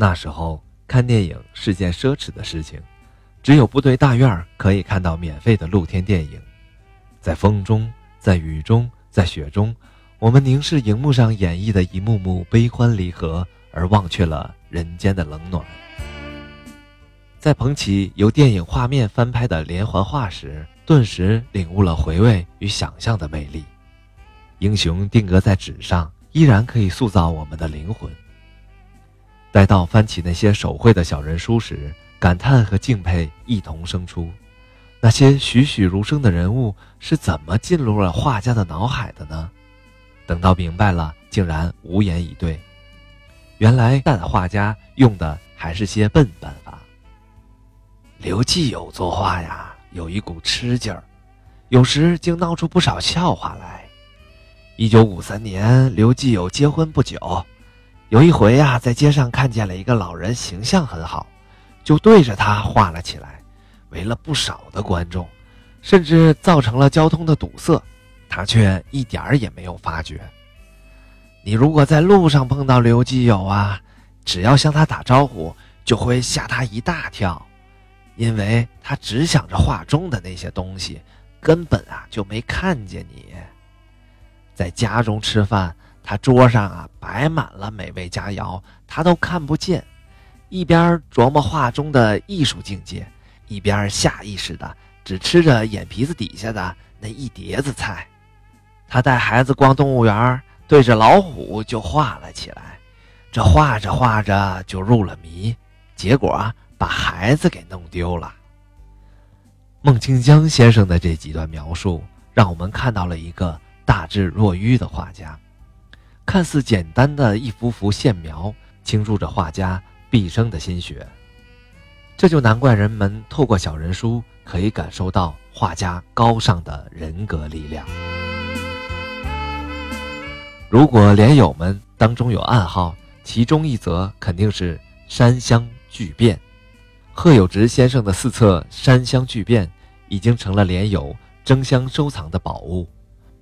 那时候看电影是件奢侈的事情，只有部队大院可以看到免费的露天电影。在风中，在雨中，在雪中，我们凝视荧幕上演绎的一幕幕悲欢离合，而忘却了人间的冷暖。在捧起由电影画面翻拍的连环画时，顿时领悟了回味与想象的魅力。英雄定格在纸上，依然可以塑造我们的灵魂。待到翻起那些手绘的小人书时，感叹和敬佩一同生出。那些栩栩如生的人物是怎么进入了画家的脑海的呢？等到明白了，竟然无言以对。原来蛋画家用的还是些笨办法。刘继友作画呀，有一股吃劲儿，有时竟闹出不少笑话来。一九五三年，刘继友结婚不久。有一回呀，在街上看见了一个老人，形象很好，就对着他画了起来，围了不少的观众，甚至造成了交通的堵塞，他却一点儿也没有发觉。你如果在路上碰到刘基友啊，只要向他打招呼，就会吓他一大跳，因为他只想着画中的那些东西，根本啊就没看见你。在家中吃饭。他桌上啊摆满了美味佳肴，他都看不见，一边琢磨画中的艺术境界，一边下意识的只吃着眼皮子底下的那一碟子菜。他带孩子逛动物园，对着老虎就画了起来，这画着画着就入了迷，结果把孩子给弄丢了。孟清江先生的这几段描述，让我们看到了一个大智若愚的画家。看似简单的一幅幅线描，倾注着画家毕生的心血。这就难怪人们透过小人书可以感受到画家高尚的人格力量。如果连友们当中有暗号，其中一则肯定是《山乡巨变》。贺有直先生的四册《山乡巨变》已经成了连友争相收藏的宝物。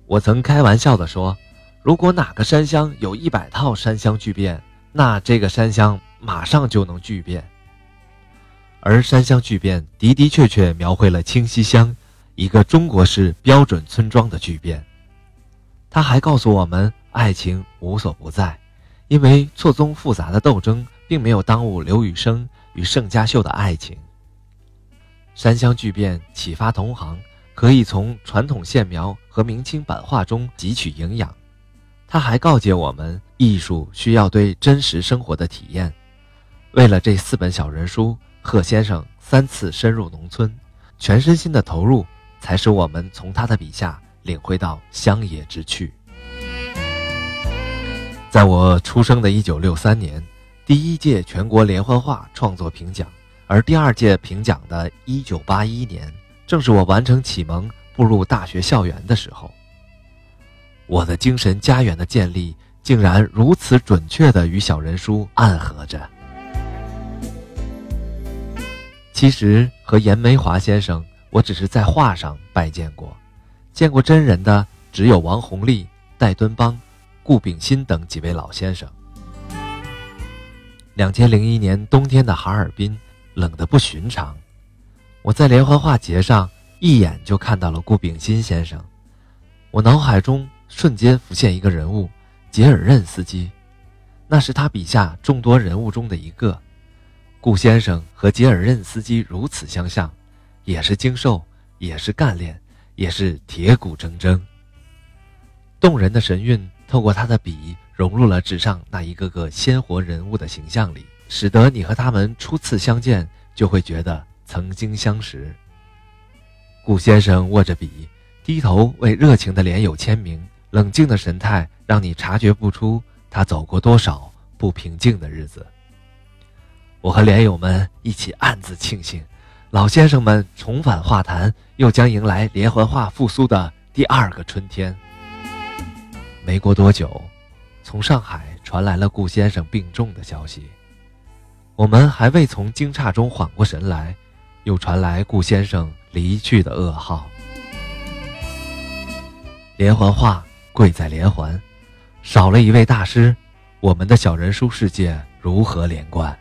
我曾开玩笑地说。如果哪个山乡有一百套山乡巨变，那这个山乡马上就能巨变。而山乡巨变的的确确描绘了清溪乡一个中国式标准村庄的巨变。他还告诉我们，爱情无所不在，因为错综复杂的斗争并没有耽误刘雨生与盛家秀的爱情。山乡巨变启发同行，可以从传统线描和明清版画中汲取营养。他还告诫我们，艺术需要对真实生活的体验。为了这四本小人书，贺先生三次深入农村，全身心的投入，才使我们从他的笔下领会到乡野之趣。在我出生的一九六三年，第一届全国连环画创作评奖，而第二届评奖的一九八一年，正是我完成启蒙、步入大学校园的时候。我的精神家园的建立，竟然如此准确地与小人书暗合着。其实和严梅华先生，我只是在画上拜见过，见过真人的只有王洪立、戴敦邦、顾炳新等几位老先生。两千零一年冬天的哈尔滨，冷得不寻常。我在连环画节上一眼就看到了顾炳新先生，我脑海中。瞬间浮现一个人物，杰尔任斯基，那是他笔下众多人物中的一个。顾先生和杰尔任斯基如此相像，也是精瘦，也是干练，也是铁骨铮铮。动人的神韵透过他的笔融入了纸上那一个个鲜活人物的形象里，使得你和他们初次相见就会觉得曾经相识。顾先生握着笔，低头为热情的连友签名。冷静的神态让你察觉不出他走过多少不平静的日子。我和连友们一起暗自庆幸，老先生们重返画坛，又将迎来连环画复苏的第二个春天。没过多久，从上海传来了顾先生病重的消息，我们还未从惊诧中缓过神来，又传来顾先生离去的噩耗。连环画。贵在连环，少了一位大师，我们的小人书世界如何连贯？